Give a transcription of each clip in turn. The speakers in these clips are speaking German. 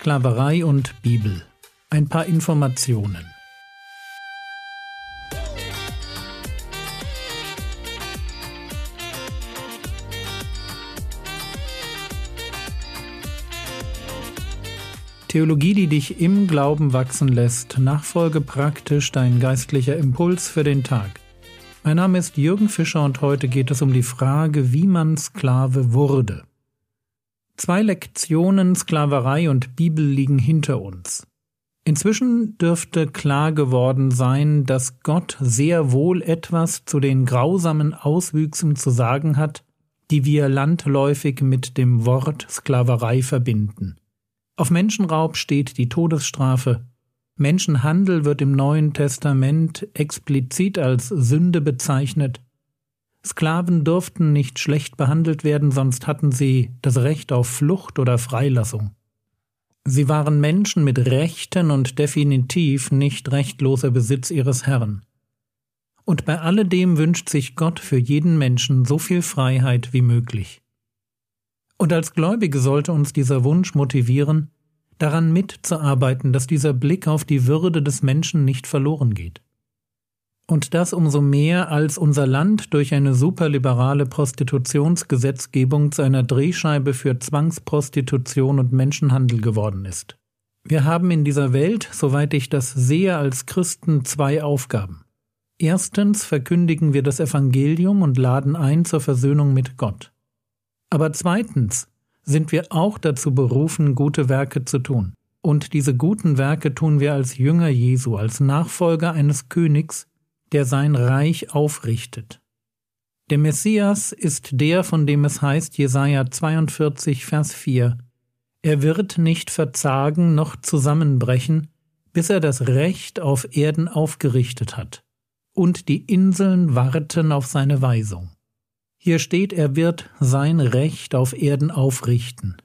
Sklaverei und Bibel. Ein paar Informationen. Theologie, die dich im Glauben wachsen lässt. Nachfolge praktisch dein geistlicher Impuls für den Tag. Mein Name ist Jürgen Fischer und heute geht es um die Frage, wie man Sklave wurde. Zwei Lektionen Sklaverei und Bibel liegen hinter uns. Inzwischen dürfte klar geworden sein, dass Gott sehr wohl etwas zu den grausamen Auswüchsen zu sagen hat, die wir landläufig mit dem Wort Sklaverei verbinden. Auf Menschenraub steht die Todesstrafe. Menschenhandel wird im Neuen Testament explizit als Sünde bezeichnet. Sklaven durften nicht schlecht behandelt werden, sonst hatten sie das Recht auf Flucht oder Freilassung. Sie waren Menschen mit Rechten und definitiv nicht rechtloser Besitz ihres Herrn. Und bei alledem wünscht sich Gott für jeden Menschen so viel Freiheit wie möglich. Und als Gläubige sollte uns dieser Wunsch motivieren, daran mitzuarbeiten, dass dieser Blick auf die Würde des Menschen nicht verloren geht. Und das umso mehr, als unser Land durch eine superliberale Prostitutionsgesetzgebung zu einer Drehscheibe für Zwangsprostitution und Menschenhandel geworden ist. Wir haben in dieser Welt, soweit ich das sehe, als Christen zwei Aufgaben. Erstens verkündigen wir das Evangelium und laden ein zur Versöhnung mit Gott. Aber zweitens sind wir auch dazu berufen, gute Werke zu tun. Und diese guten Werke tun wir als Jünger Jesu, als Nachfolger eines Königs, der sein Reich aufrichtet. Der Messias ist der, von dem es heißt, Jesaja 42, Vers 4, er wird nicht verzagen noch zusammenbrechen, bis er das Recht auf Erden aufgerichtet hat, und die Inseln warten auf seine Weisung. Hier steht, er wird sein Recht auf Erden aufrichten.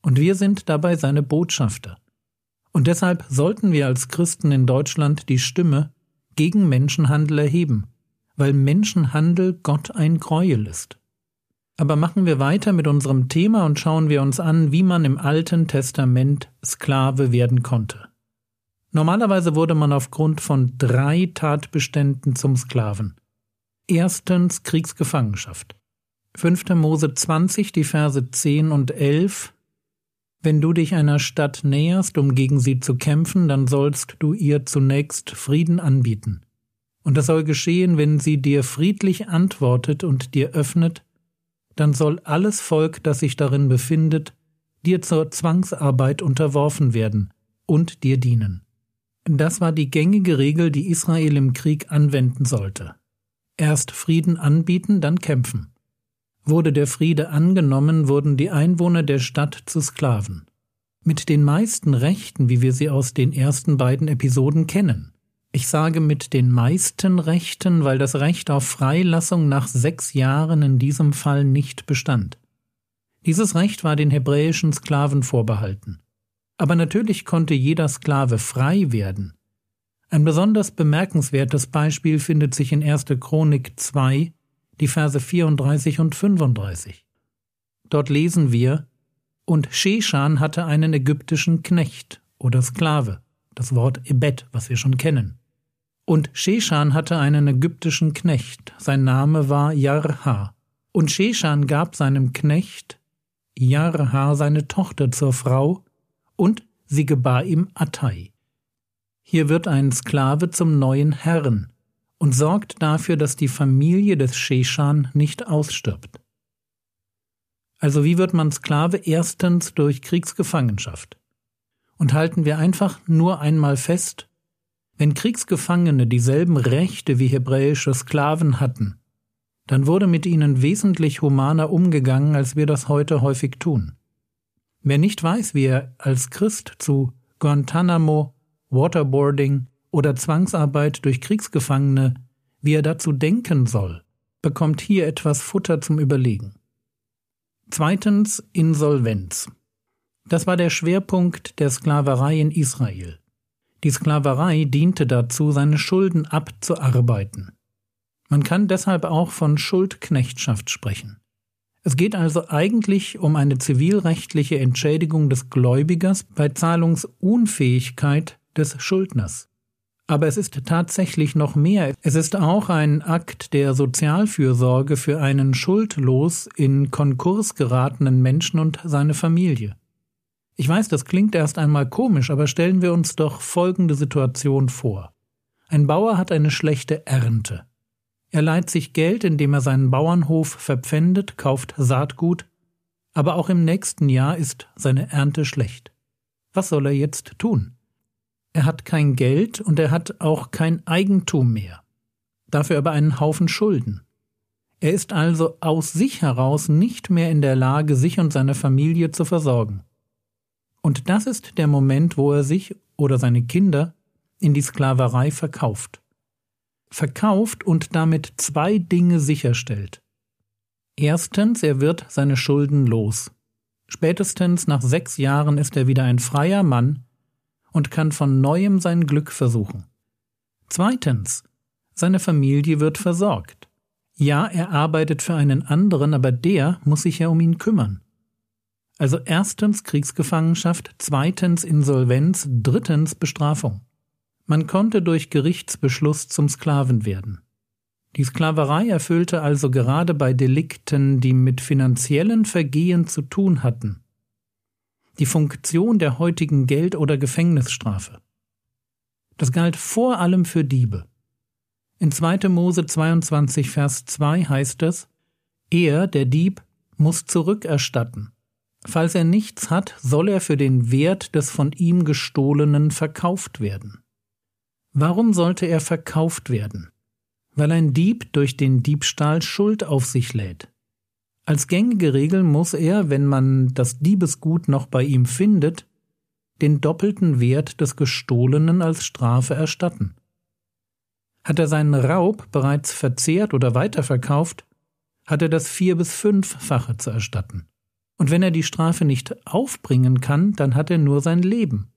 Und wir sind dabei seine Botschafter. Und deshalb sollten wir als Christen in Deutschland die Stimme gegen Menschenhandel erheben, weil Menschenhandel Gott ein Gräuel ist. Aber machen wir weiter mit unserem Thema und schauen wir uns an, wie man im Alten Testament Sklave werden konnte. Normalerweise wurde man aufgrund von drei Tatbeständen zum Sklaven. Erstens Kriegsgefangenschaft. 5. Mose 20, die Verse 10 und 11 wenn du dich einer Stadt näherst, um gegen sie zu kämpfen, dann sollst du ihr zunächst Frieden anbieten. Und das soll geschehen, wenn sie dir friedlich antwortet und dir öffnet, dann soll alles Volk, das sich darin befindet, dir zur Zwangsarbeit unterworfen werden und dir dienen. Das war die gängige Regel, die Israel im Krieg anwenden sollte. Erst Frieden anbieten, dann kämpfen. Wurde der Friede angenommen, wurden die Einwohner der Stadt zu Sklaven. Mit den meisten Rechten, wie wir sie aus den ersten beiden Episoden kennen. Ich sage mit den meisten Rechten, weil das Recht auf Freilassung nach sechs Jahren in diesem Fall nicht bestand. Dieses Recht war den hebräischen Sklaven vorbehalten. Aber natürlich konnte jeder Sklave frei werden. Ein besonders bemerkenswertes Beispiel findet sich in 1. Chronik 2, die Verse 34 und 35. Dort lesen wir, und Sheshan hatte einen ägyptischen Knecht oder Sklave, das Wort Ebed, was wir schon kennen. Und Sheshan hatte einen ägyptischen Knecht, sein Name war Jarha. Und Sheshan gab seinem Knecht Jarha seine Tochter zur Frau, und sie gebar ihm Attai. Hier wird ein Sklave zum neuen Herrn, und sorgt dafür, dass die Familie des Sheshan nicht ausstirbt. Also wie wird man Sklave? Erstens durch Kriegsgefangenschaft. Und halten wir einfach nur einmal fest, wenn Kriegsgefangene dieselben Rechte wie hebräische Sklaven hatten, dann wurde mit ihnen wesentlich humaner umgegangen, als wir das heute häufig tun. Wer nicht weiß, wie er als Christ zu Guantanamo, Waterboarding, oder Zwangsarbeit durch Kriegsgefangene, wie er dazu denken soll, bekommt hier etwas Futter zum Überlegen. Zweitens Insolvenz. Das war der Schwerpunkt der Sklaverei in Israel. Die Sklaverei diente dazu, seine Schulden abzuarbeiten. Man kann deshalb auch von Schuldknechtschaft sprechen. Es geht also eigentlich um eine zivilrechtliche Entschädigung des Gläubigers bei Zahlungsunfähigkeit des Schuldners. Aber es ist tatsächlich noch mehr. Es ist auch ein Akt der Sozialfürsorge für einen schuldlos in Konkurs geratenen Menschen und seine Familie. Ich weiß, das klingt erst einmal komisch, aber stellen wir uns doch folgende Situation vor. Ein Bauer hat eine schlechte Ernte. Er leiht sich Geld, indem er seinen Bauernhof verpfändet, kauft Saatgut, aber auch im nächsten Jahr ist seine Ernte schlecht. Was soll er jetzt tun? Er hat kein Geld und er hat auch kein Eigentum mehr, dafür aber einen Haufen Schulden. Er ist also aus sich heraus nicht mehr in der Lage, sich und seine Familie zu versorgen. Und das ist der Moment, wo er sich oder seine Kinder in die Sklaverei verkauft. Verkauft und damit zwei Dinge sicherstellt. Erstens, er wird seine Schulden los. Spätestens nach sechs Jahren ist er wieder ein freier Mann, und kann von neuem sein Glück versuchen. Zweitens, seine Familie wird versorgt. Ja, er arbeitet für einen anderen, aber der muss sich ja um ihn kümmern. Also erstens Kriegsgefangenschaft, zweitens Insolvenz, drittens Bestrafung. Man konnte durch Gerichtsbeschluss zum Sklaven werden. Die Sklaverei erfüllte also gerade bei Delikten, die mit finanziellen Vergehen zu tun hatten, die Funktion der heutigen Geld- oder Gefängnisstrafe. Das galt vor allem für Diebe. In 2. Mose 22, Vers 2 heißt es, er, der Dieb, muss zurückerstatten. Falls er nichts hat, soll er für den Wert des von ihm gestohlenen verkauft werden. Warum sollte er verkauft werden? Weil ein Dieb durch den Diebstahl Schuld auf sich lädt. Als gängige Regel muss er, wenn man das Diebesgut noch bei ihm findet, den doppelten Wert des Gestohlenen als Strafe erstatten. Hat er seinen Raub bereits verzehrt oder weiterverkauft, hat er das vier- bis fünffache zu erstatten. Und wenn er die Strafe nicht aufbringen kann, dann hat er nur sein Leben.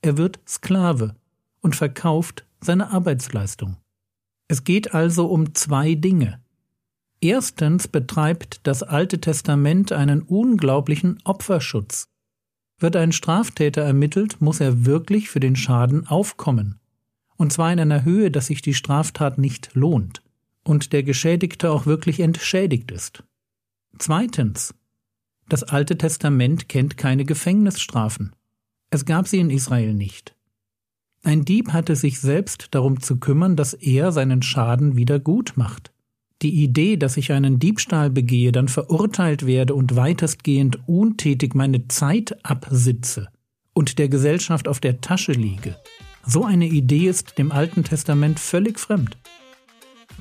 Er wird Sklave und verkauft seine Arbeitsleistung. Es geht also um zwei Dinge. Erstens betreibt das Alte Testament einen unglaublichen Opferschutz. Wird ein Straftäter ermittelt, muss er wirklich für den Schaden aufkommen. Und zwar in einer Höhe, dass sich die Straftat nicht lohnt und der Geschädigte auch wirklich entschädigt ist. Zweitens. Das Alte Testament kennt keine Gefängnisstrafen. Es gab sie in Israel nicht. Ein Dieb hatte sich selbst darum zu kümmern, dass er seinen Schaden wieder gut macht. Die Idee, dass ich einen Diebstahl begehe, dann verurteilt werde und weitestgehend untätig meine Zeit absitze und der Gesellschaft auf der Tasche liege, so eine Idee ist dem Alten Testament völlig fremd.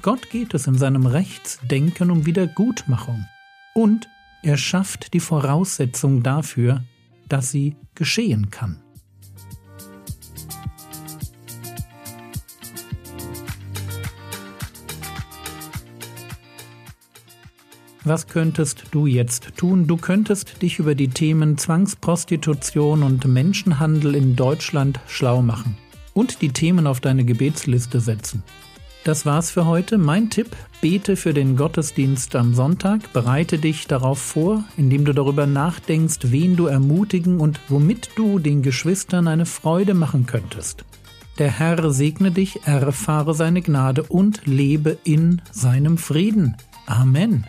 Gott geht es in seinem Rechtsdenken um Wiedergutmachung und er schafft die Voraussetzung dafür, dass sie geschehen kann. Was könntest du jetzt tun? Du könntest dich über die Themen Zwangsprostitution und Menschenhandel in Deutschland schlau machen und die Themen auf deine Gebetsliste setzen. Das war's für heute. Mein Tipp, bete für den Gottesdienst am Sonntag, bereite dich darauf vor, indem du darüber nachdenkst, wen du ermutigen und womit du den Geschwistern eine Freude machen könntest. Der Herr segne dich, erfahre seine Gnade und lebe in seinem Frieden. Amen.